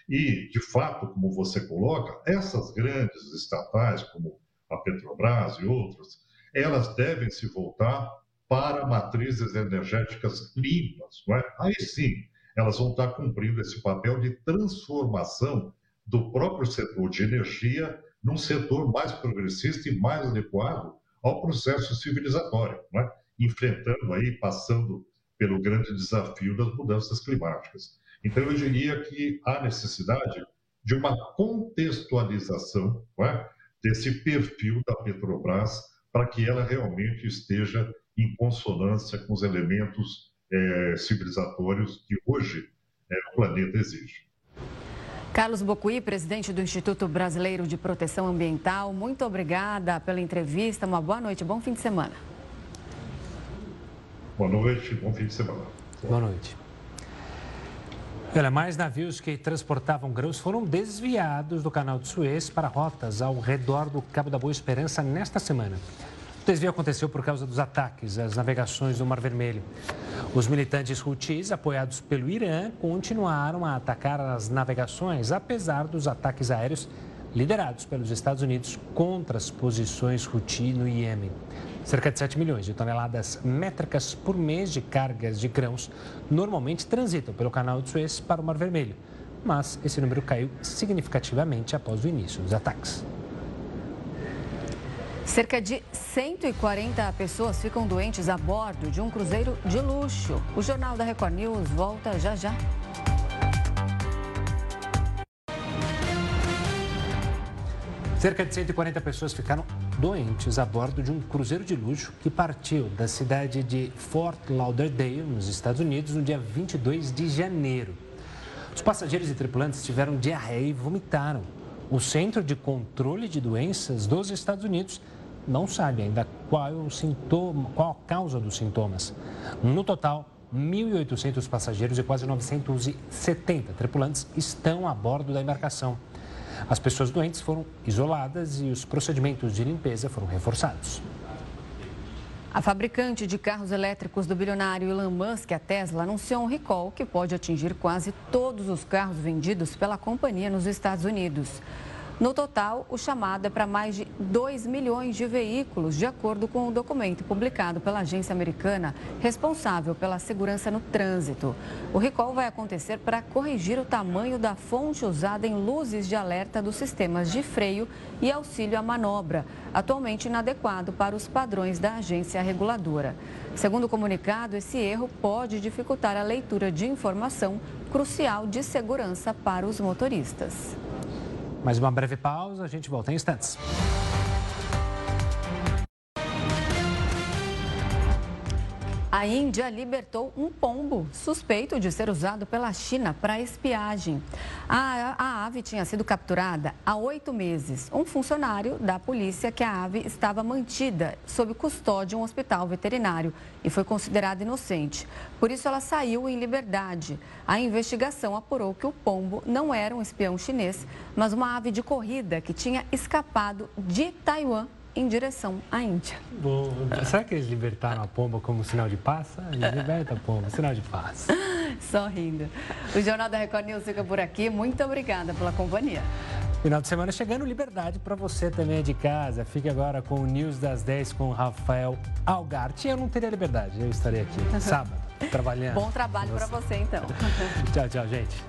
E, de fato, como você coloca, essas grandes estatais, como a Petrobras e outras, elas devem se voltar para matrizes energéticas limpas, não é? Aí sim, elas vão estar cumprindo esse papel de transformação do próprio setor de energia num setor mais progressista e mais adequado ao processo civilizatório, não é? enfrentando aí, passando pelo grande desafio das mudanças climáticas. Então, eu diria que há necessidade de uma contextualização é? desse perfil da Petrobras para que ela realmente esteja em consonância com os elementos é, civilizatórios que hoje é, o planeta exige. Carlos Bocuí, presidente do Instituto Brasileiro de Proteção Ambiental, muito obrigada pela entrevista. Uma boa noite, bom fim de semana. Boa noite, bom fim de semana. Boa noite. Olha, mais navios que transportavam grãos foram desviados do canal de Suez para rotas ao redor do Cabo da Boa Esperança nesta semana. O desvio aconteceu por causa dos ataques às navegações do Mar Vermelho. Os militantes Houthis, apoiados pelo Irã, continuaram a atacar as navegações, apesar dos ataques aéreos liderados pelos Estados Unidos contra as posições Houthi no Iêmen. Cerca de 7 milhões de toneladas métricas por mês de cargas de grãos normalmente transitam pelo canal de Suez para o Mar Vermelho, mas esse número caiu significativamente após o início dos ataques. Cerca de 140 pessoas ficam doentes a bordo de um cruzeiro de luxo. O Jornal da Record News volta já já. Cerca de 140 pessoas ficaram doentes a bordo de um cruzeiro de luxo que partiu da cidade de Fort Lauderdale, nos Estados Unidos, no dia 22 de janeiro. Os passageiros e tripulantes tiveram diarreia e vomitaram. O Centro de Controle de Doenças dos Estados Unidos não sabe ainda qual, é o sintoma, qual a causa dos sintomas. No total, 1.800 passageiros e quase 970 tripulantes estão a bordo da embarcação. As pessoas doentes foram isoladas e os procedimentos de limpeza foram reforçados. A fabricante de carros elétricos do bilionário Elon Musk, a Tesla, anunciou um recall que pode atingir quase todos os carros vendidos pela companhia nos Estados Unidos. No total, o chamado é para mais de 2 milhões de veículos, de acordo com o um documento publicado pela agência americana responsável pela segurança no trânsito. O recall vai acontecer para corrigir o tamanho da fonte usada em luzes de alerta dos sistemas de freio e auxílio à manobra, atualmente inadequado para os padrões da agência reguladora. Segundo o comunicado, esse erro pode dificultar a leitura de informação crucial de segurança para os motoristas. Mais uma breve pausa, a gente volta em instantes. A Índia libertou um pombo suspeito de ser usado pela China para espiagem. A, a, ave tinha sido capturada há oito meses. Um funcionário da polícia que a ave estava mantida sob custódia em um hospital veterinário e foi considerada inocente. Por isso, ela saiu em liberdade. A investigação apurou que o pombo não era um espião chinês, mas uma ave de corrida que tinha escapado de Taiwan em direção à Índia. Bom, será que eles libertaram a pomba como sinal de paz? Ah, eles libertam a pomba, sinal de paz. Só rindo. O Jornal da Record News fica por aqui. Muito obrigada pela companhia. Final de semana chegando, liberdade para você também de casa. Fique agora com o News das 10 com Rafael Algarte. Eu não teria liberdade, eu estarei aqui sábado, trabalhando. Bom trabalho para você então. tchau, tchau, gente.